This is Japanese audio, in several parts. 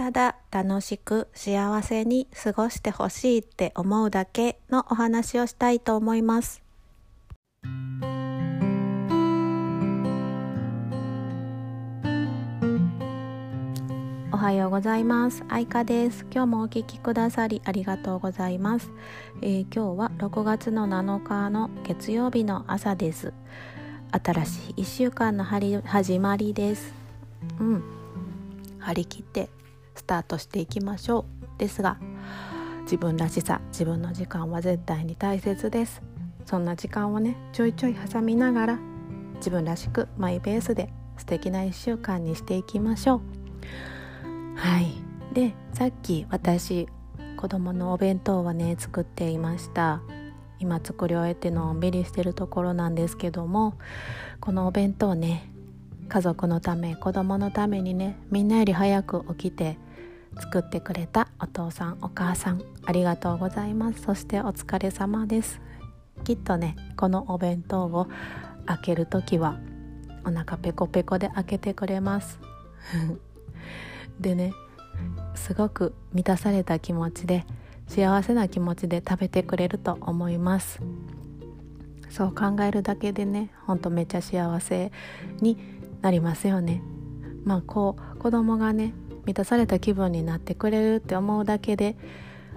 ただ楽しく幸せに過ごしてほしいって思うだけのお話をしたいと思います。おはようございます。愛花です。今日もお聞きくださりありがとうございます、えー、今日は6月の7日の月曜日の朝です。新しい1週間の始まりです。うん。張り切ってスタートしていきましょう。ですが自分らしさ自分の時間は絶対に大切です。そんな時間をねちょいちょい挟みながら自分らしくマイペースで素敵な1週間にしていきましょう。はい。でさっき私子供のお弁当はね作っていました。今作り終えてのんびりしてるところなんですけどもこのお弁当ね家族のため子供のためにねみんなより早く起きて作ってくれたお父さんお母さんありがとうございます。そしてお疲れ様です。きっとねこのお弁当を開ける時はお腹ペコペコで開けてくれます。でねすごく満たされた気持ちで幸せな気持ちで食べてくれると思います。そう考えるだけでねほんとめっちゃ幸せになりますよね。まあこう子供がね満たされた気分になってくれるって思うだけで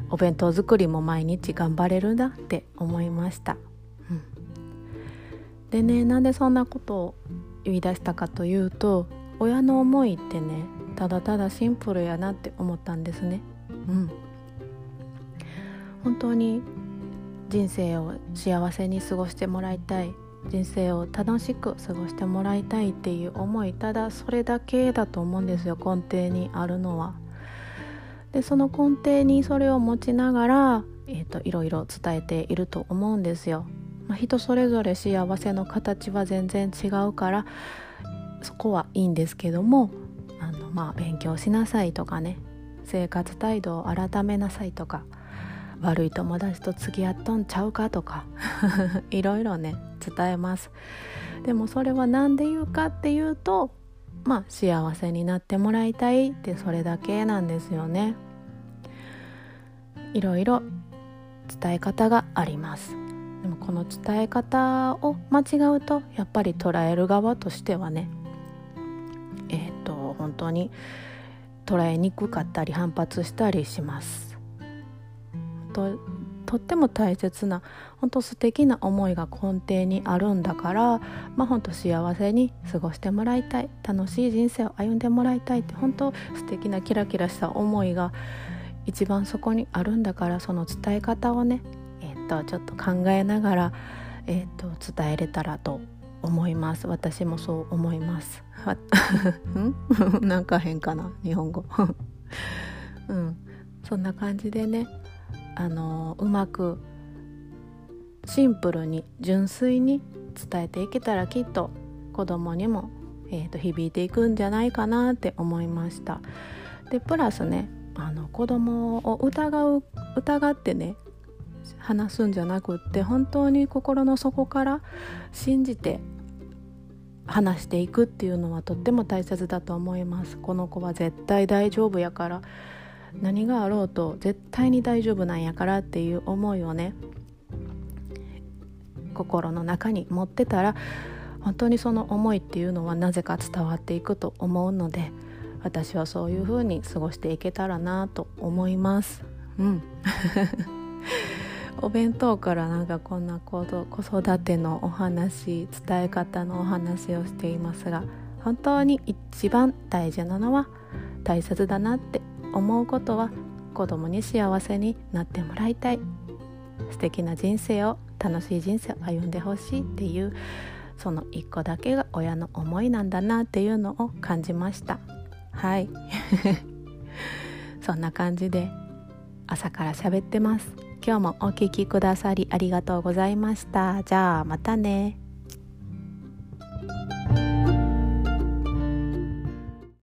お弁当作りも毎日頑張れるなって思いました、うん、でねなんでそんなことを言い出したかというと親の思いってねただただシンプルやなって思ったんですね。うん。本当に人生を幸せに過ごしてもらいたい。人生を楽しく過ごしてもらいたいっていう思いただそれだけだと思うんですよ根底にあるのは。でその根底にそれを持ちながら、えーと、いろいろ伝えていると思うんですよ。まあ、人それぞれ幸せの形は全然違うからそこはいいんですけどもあの、まあ、勉強しなさいとかね生活態度を改めなさいとか悪い友達と付き合っとんちゃうかとか いろいろね伝えます。でもそれは何で言うかっていうとまあ幸せになってもらいたいってそれだけなんですよね。いろいろ伝え方があります。でもこの伝え方を間違うとやっぱり捉える側としてはねえっ、ー、と本当に捉えにくかったり反発したりします。ととっても大切な本当素敵な思いが根底にあるんだからまあ本当幸せに過ごしてもらいたい楽しい人生を歩んでもらいたいって本当素敵なキラキラした思いが一番そこにあるんだからその伝え方をねえー、っとちょっと考えながら、えー、っと伝えれたらと思います。私もそう思います。ん？なんか変かな？日本語。うん。そんな感じでねあのうまくシンプルに純粋に伝えていけたらきっと子供にも、えーと、響いていくんじゃないかなって思いました。でプラスねあの子供を疑う疑ってね話すんじゃなくって本当に心の底から信じて話していくっていうのはとっても大切だと思います。この子は絶対大丈夫やから。何があろうと絶対に大丈夫なんやからっていう思いをね心の中に持ってたら本当にその思いっていうのはなぜか伝わっていくと思うので私はそういう風に過ごしていけたらなと思います。うん。お弁当からなんかこんな子育てのお話伝え方のお話をしていますが本当に一番大事なのは大切だなって思うことは子供に幸せになってもらいたい。素敵な人生を楽しい人生を歩んでほしいっていうその一個だけが親の思いなんだなっていうのを感じました。はい。そんな感じで朝から喋ってます。今日もお聴きくださりありがとうございました。じゃあまたね。